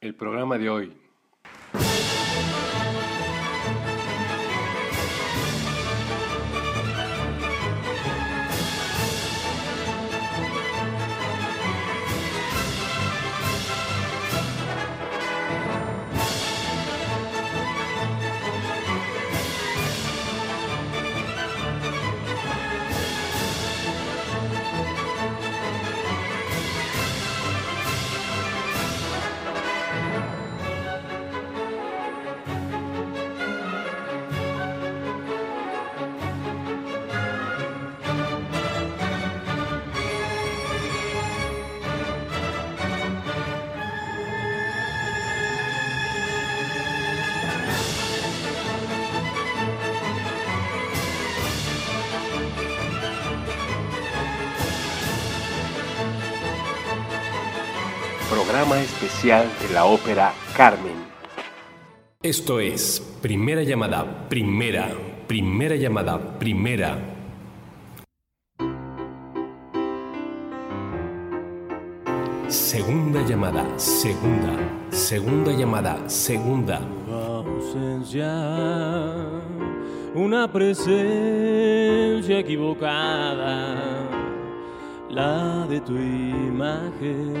El programa de hoy especial de la ópera Carmen. Esto es primera llamada, primera, primera llamada, primera. Segunda llamada, segunda, segunda llamada, segunda. ausencia, una presencia equivocada, la de tu imagen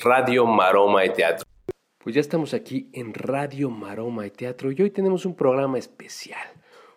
Radio Maroma de Teatro. Pues ya estamos aquí en Radio Maroma de Teatro y hoy tenemos un programa especial.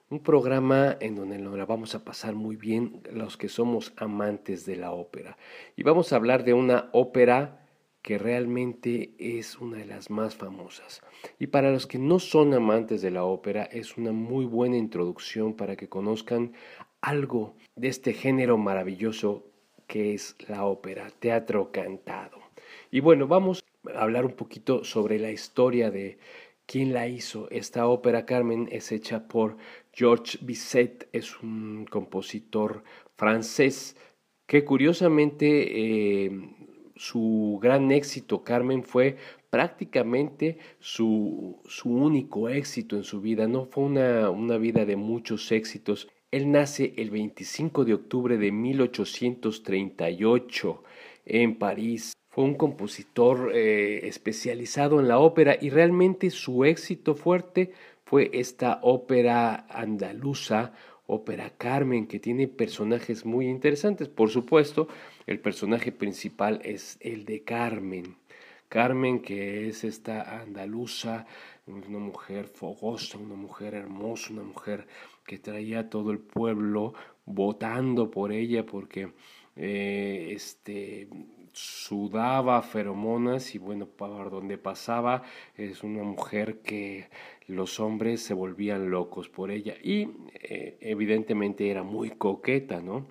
Un programa en donde nos la vamos a pasar muy bien los que somos amantes de la ópera. Y vamos a hablar de una ópera que realmente es una de las más famosas. Y para los que no son amantes de la ópera, es una muy buena introducción para que conozcan algo de este género maravilloso que es la ópera, teatro cantado. Y bueno, vamos a hablar un poquito sobre la historia de quién la hizo. Esta ópera Carmen es hecha por Georges Bizet, es un compositor francés que curiosamente eh, su gran éxito Carmen fue prácticamente su, su, único éxito en su vida, no fue una, una vida de muchos éxitos. Él nace el 25 de octubre de 1838 en París. Un compositor eh, especializado en la ópera y realmente su éxito fuerte fue esta ópera andaluza, ópera Carmen, que tiene personajes muy interesantes. Por supuesto, el personaje principal es el de Carmen. Carmen, que es esta andaluza, una mujer fogosa, una mujer hermosa, una mujer que traía a todo el pueblo votando por ella porque eh, este, sudaba feromonas y bueno, por donde pasaba es una mujer que los hombres se volvían locos por ella y eh, evidentemente era muy coqueta, ¿no?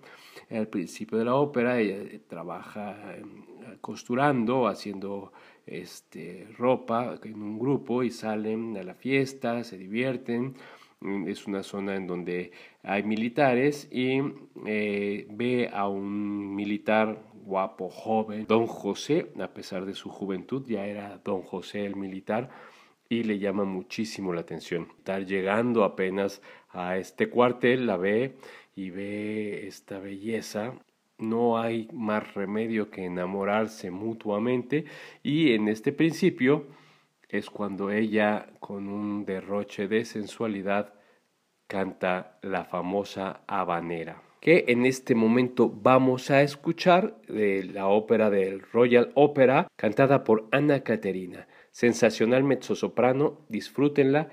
Al principio de la ópera ella trabaja em, costurando, haciendo este, ropa en un grupo y salen a la fiesta, se divierten. Es una zona en donde hay militares y eh, ve a un militar guapo, joven, don José, a pesar de su juventud, ya era don José el militar y le llama muchísimo la atención. Estar llegando apenas a este cuartel, la ve y ve esta belleza. No hay más remedio que enamorarse mutuamente y en este principio es cuando ella con un derroche de sensualidad canta la famosa habanera que en este momento vamos a escuchar de la ópera del Royal Opera cantada por Ana Caterina. Sensacional mezzosoprano, disfrútenla.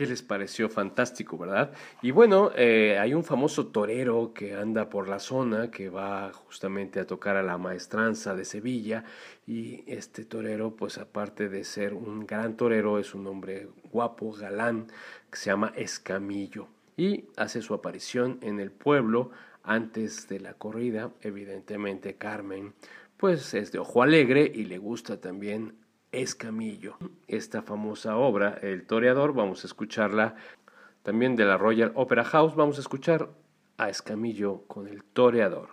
¿Qué les pareció? Fantástico, ¿verdad? Y bueno, eh, hay un famoso torero que anda por la zona, que va justamente a tocar a la maestranza de Sevilla. Y este torero, pues aparte de ser un gran torero, es un hombre guapo, galán, que se llama Escamillo. Y hace su aparición en el pueblo antes de la corrida. Evidentemente Carmen, pues es de ojo alegre y le gusta también Escamillo. Esta famosa obra, El Toreador, vamos a escucharla también de la Royal Opera House, vamos a escuchar a Escamillo con El Toreador.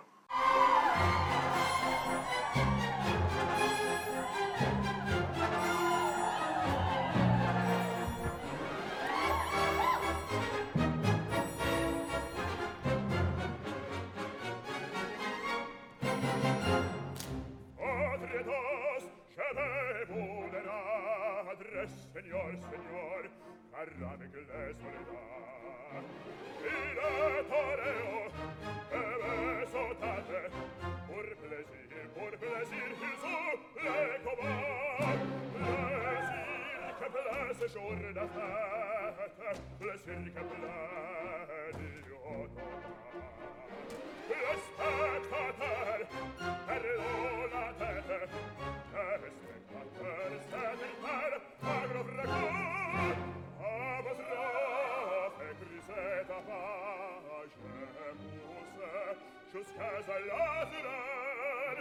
jusqu'à sa laverar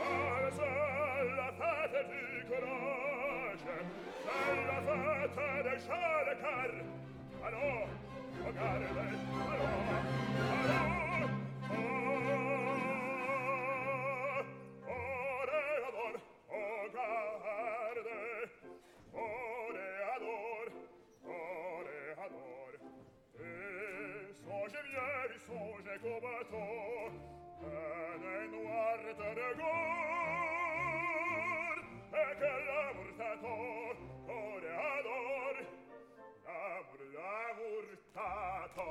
Ars alla fata di conosce Alla fata del scialcar Allò, pagare oh lei, allò, allò oh, Oreador, o oh garde Oreador, oreador E songe vieri, songe come toi Paregor e che l'amor tato coreador l'amor l'amor tato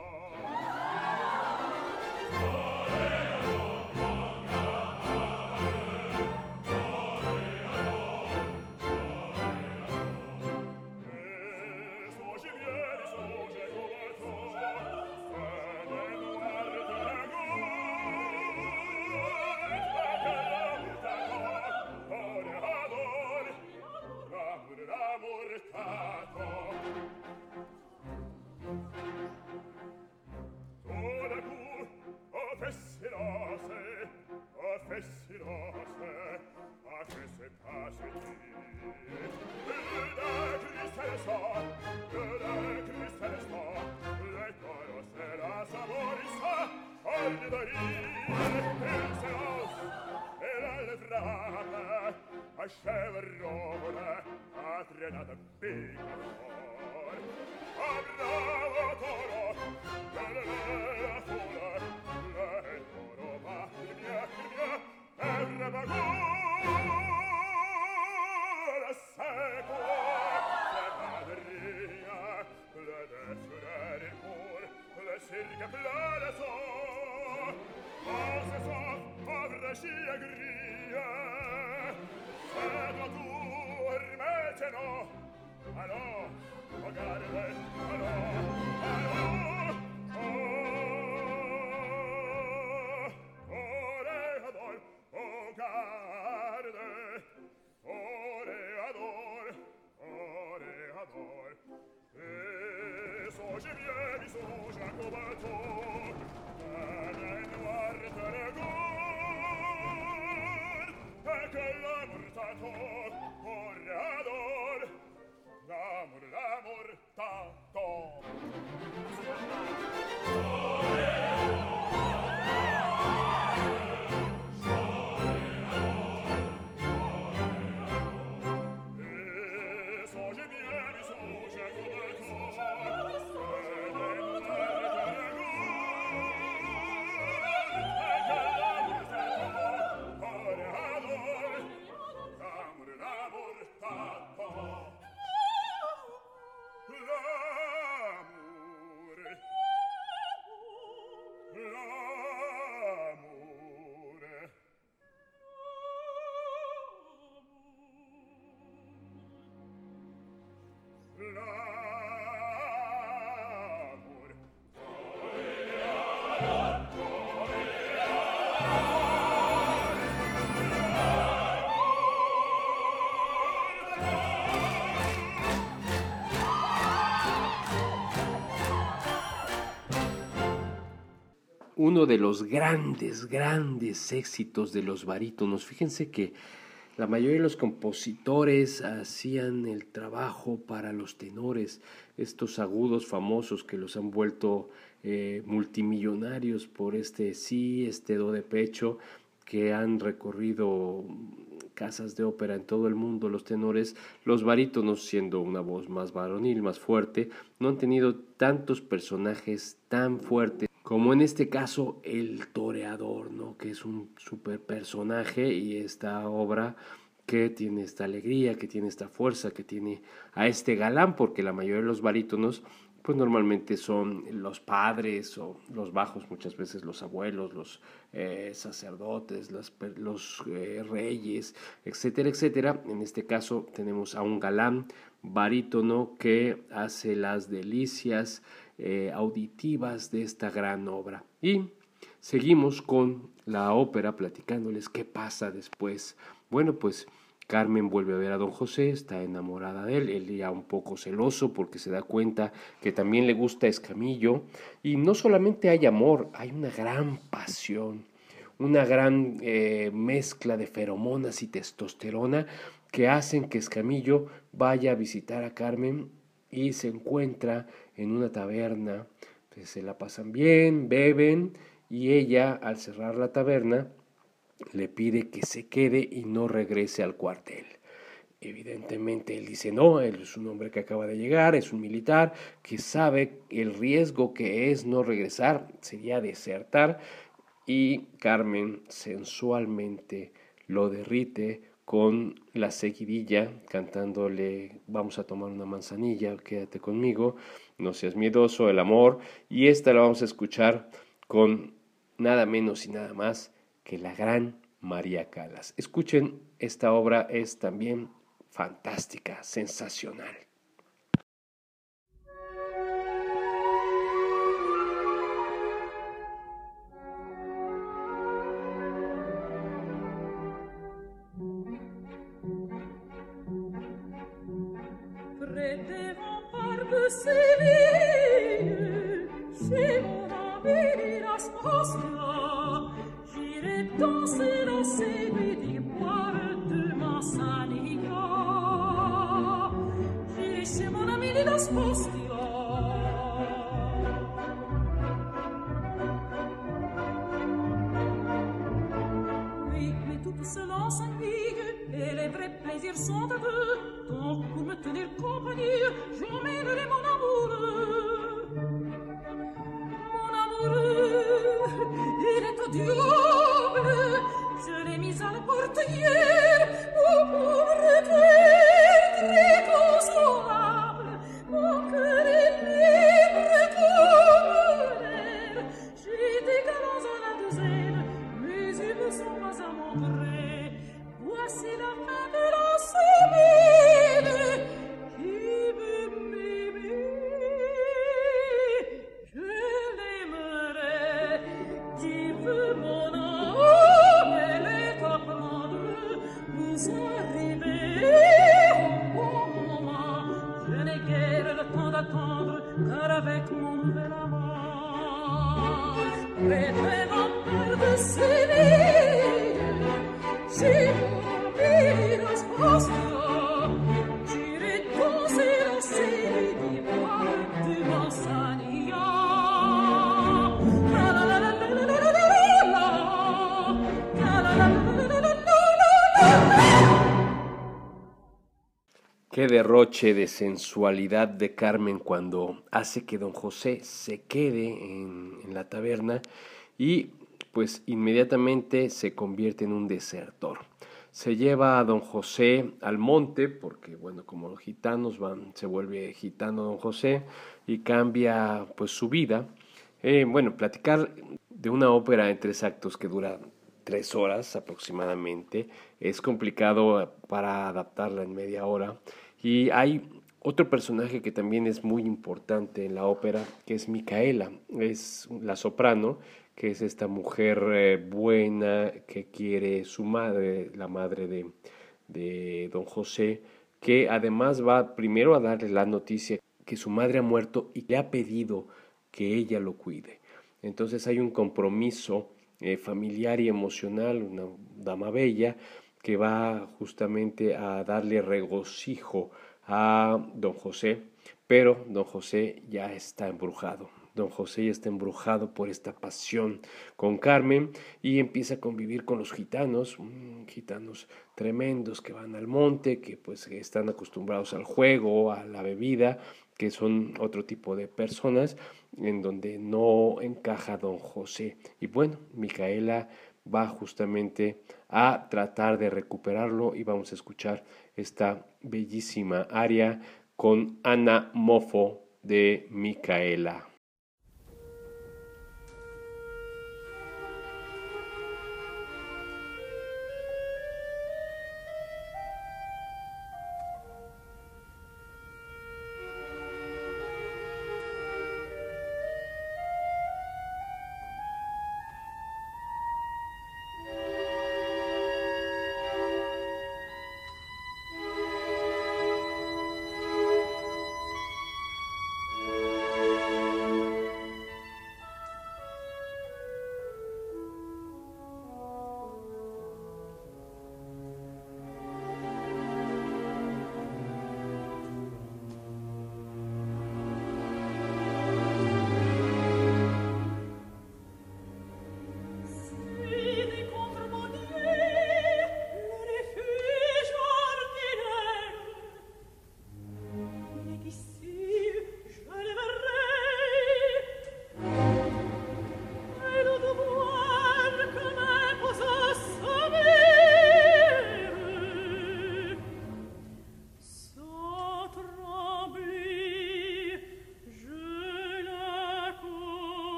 a scever rovere, a trenata pigro. Oh! Uno de los grandes, grandes éxitos de los barítonos. Fíjense que la mayoría de los compositores hacían el trabajo para los tenores, estos agudos famosos que los han vuelto eh, multimillonarios por este sí, este do de pecho, que han recorrido casas de ópera en todo el mundo, los tenores, los barítonos, siendo una voz más varonil, más fuerte, no han tenido tantos personajes tan fuertes como en este caso el toreador, ¿no? que es un super personaje y esta obra que tiene esta alegría, que tiene esta fuerza, que tiene a este galán, porque la mayoría de los barítonos pues normalmente son los padres o los bajos, muchas veces los abuelos, los eh, sacerdotes, los eh, reyes, etcétera, etcétera. En este caso tenemos a un galán barítono que hace las delicias eh, auditivas de esta gran obra. Y seguimos con la ópera platicándoles qué pasa después. Bueno, pues Carmen vuelve a ver a don José, está enamorada de él, él ya un poco celoso porque se da cuenta que también le gusta Escamillo y no solamente hay amor, hay una gran pasión, una gran eh, mezcla de feromonas y testosterona que hacen que Escamillo vaya a visitar a Carmen y se encuentra en una taberna, pues se la pasan bien, beben y ella al cerrar la taberna le pide que se quede y no regrese al cuartel. Evidentemente él dice no, él es un hombre que acaba de llegar, es un militar que sabe el riesgo que es no regresar, sería desertar y Carmen sensualmente lo derrite con la seguidilla cantándole vamos a tomar una manzanilla, quédate conmigo, no seas miedoso, el amor y esta la vamos a escuchar con nada menos y nada más que la gran María Calas. Escuchen, esta obra es también fantástica, sensacional. say derroche de sensualidad de Carmen cuando hace que don José se quede en, la taberna y pues inmediatamente se convierte en un desertor. Se lleva a don José al monte porque bueno, como los gitanos van, se vuelve gitano don José y cambia pues su vida. Eh, bueno, platicar de una ópera en tres actos que dura tres horas aproximadamente es complicado para adaptarla en media hora. Y hay otro personaje que también es muy importante en la ópera, que es Micaela, es la soprano, que es esta mujer eh, buena que quiere su madre, la madre de, de don José, que además va primero a darle la noticia que su madre ha muerto y le ha pedido que ella lo cuide. Entonces hay un compromiso eh, familiar y emocional, una dama bella, que va justamente a darle regocijo a don José, pero don José ya está embrujado. Don José ya está embrujado por esta pasión con Carmen y empieza a convivir con los gitanos, mm, gitanos tremendos que van al monte, que pues están acostumbrados al juego, a la bebida, que son otro tipo de personas en donde no encaja don José. Y bueno, Micaela va justamente a tratar de recuperarlo y vamos a escuchar esta bellísima aria con Ana Mofo de Micaela.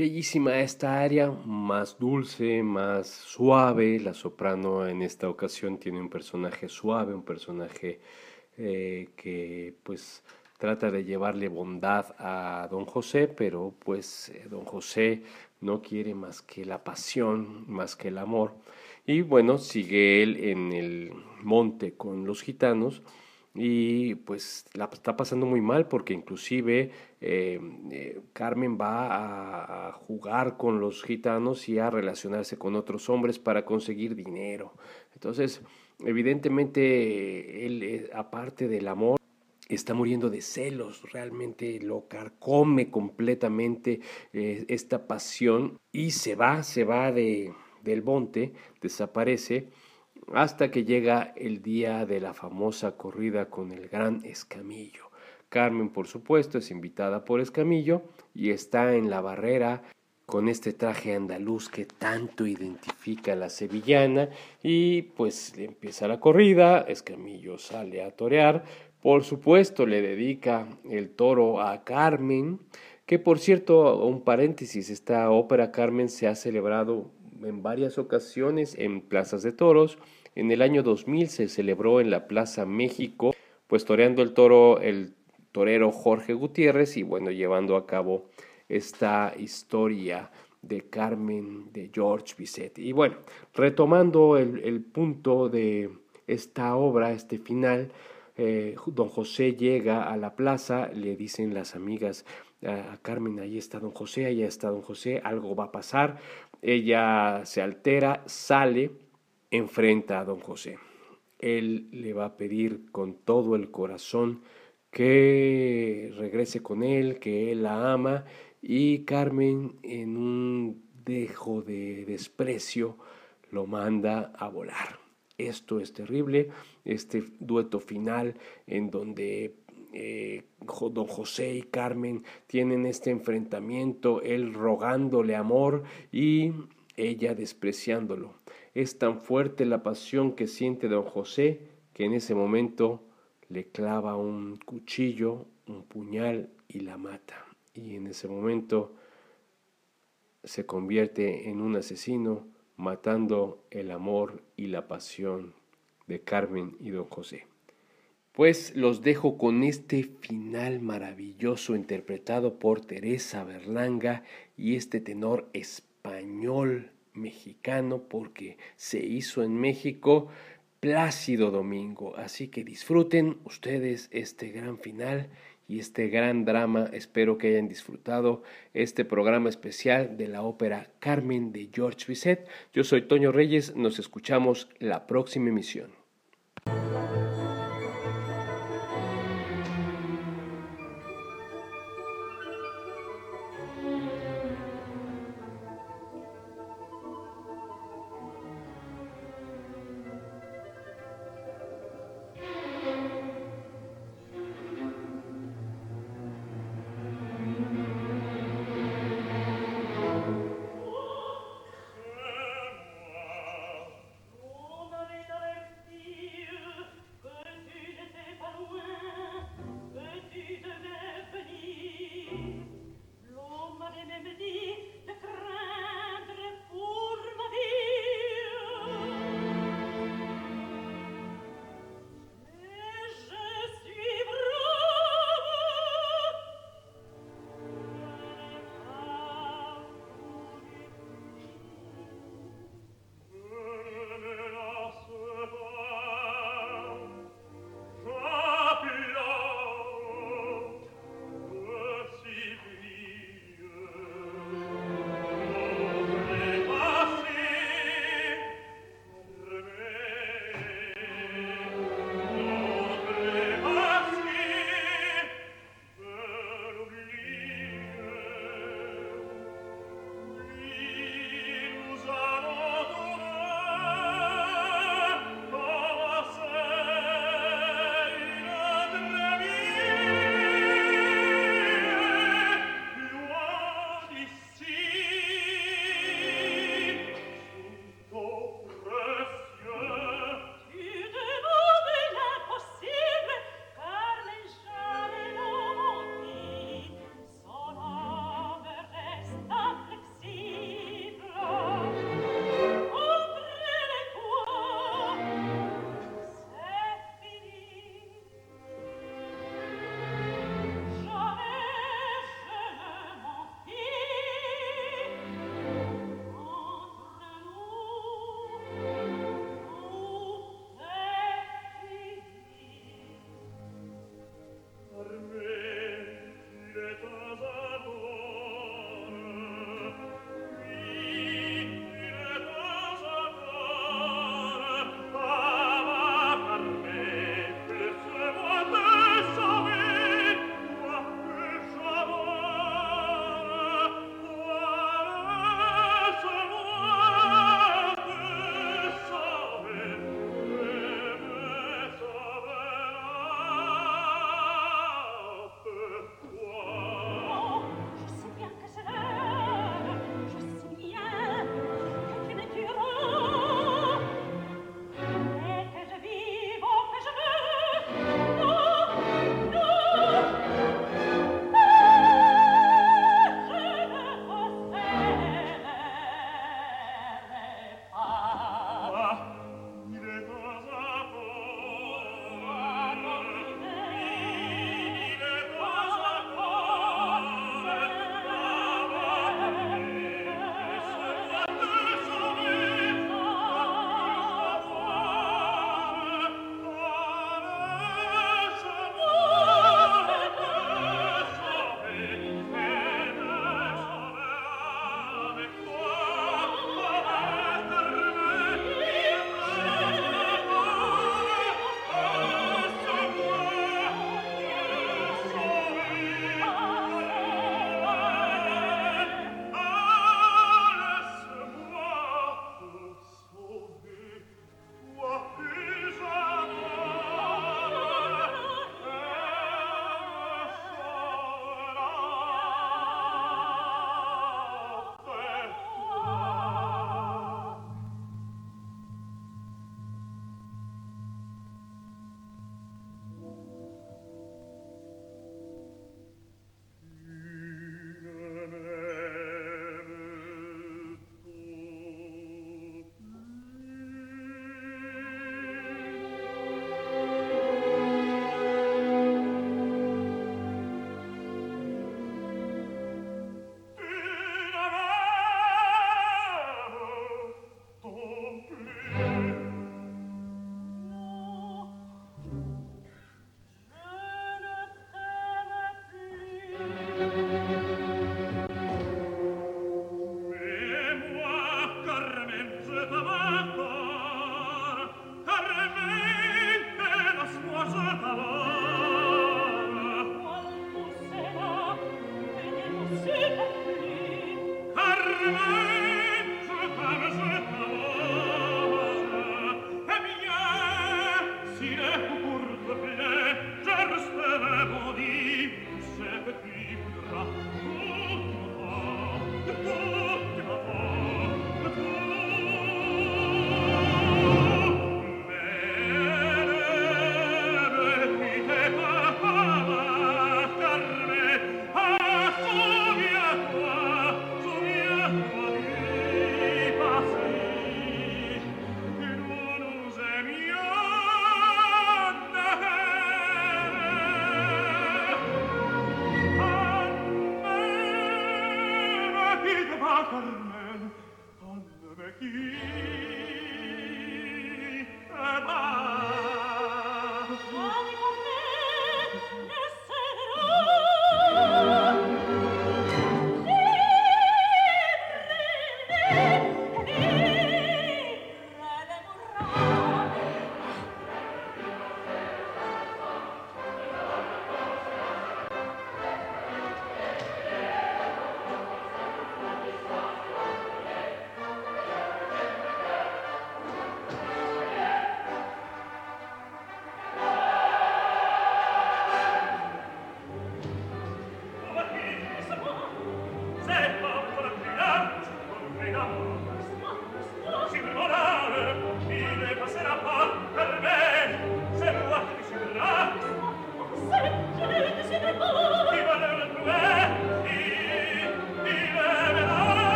Bellísima esta área, más dulce, más suave. La soprano en esta ocasión tiene un personaje suave, un personaje eh, que pues trata de llevarle bondad a don José, pero pues eh, don José no quiere más que la pasión, más que el amor. Y bueno, sigue él en el monte con los gitanos y pues la está pasando muy mal porque inclusive eh, eh, Carmen va a, jugar con los gitanos y a relacionarse con otros hombres para conseguir dinero. Entonces, evidentemente, él, eh, aparte del amor, está muriendo de celos, realmente lo carcome completamente esta pasión y se va, se va de, del monte, desaparece hasta que llega el día de la famosa corrida con el gran Escamillo. Carmen, por supuesto, es invitada por Escamillo y está en la barrera con este traje andaluz que tanto identifica a la sevillana y pues empieza la corrida, Escamillo sale a torear, por supuesto le dedica el toro a Carmen, que por cierto, un paréntesis, esta ópera Carmen se ha celebrado en varias ocasiones en plazas de toros, en el año 2000 se celebró en la Plaza México, pues toreando el toro el torero Jorge Gutiérrez y bueno, llevando a cabo esta historia de Carmen de George Bizet. Y bueno, retomando el, punto de esta obra, este final, eh, don José llega a la plaza, le dicen las amigas a Carmen, ahí está don José, ahí está don José, algo va a pasar. Ella se altera, sale enfrenta a don José. Él le va a pedir con todo el corazón que regrese con él, que él la ama y Carmen en un dejo de desprecio lo manda a volar. Esto es terrible, este dueto final en donde eh, don José y Carmen tienen este enfrentamiento, él rogándole amor y ella despreciándolo. Es tan fuerte la pasión que siente don José que en ese momento le clava un cuchillo, un puñal y la mata. Y en ese momento se convierte en un asesino matando el amor y la pasión de Carmen y don José. Pues los dejo con este final maravilloso interpretado por Teresa Berlanga y este tenor español mexicano porque se hizo en México Plácido Domingo. Así que disfruten ustedes este gran final y este gran drama. Espero que hayan disfrutado este programa especial de la ópera Carmen de George Bizet. Yo soy Toño Reyes, nos escuchamos la próxima emisión.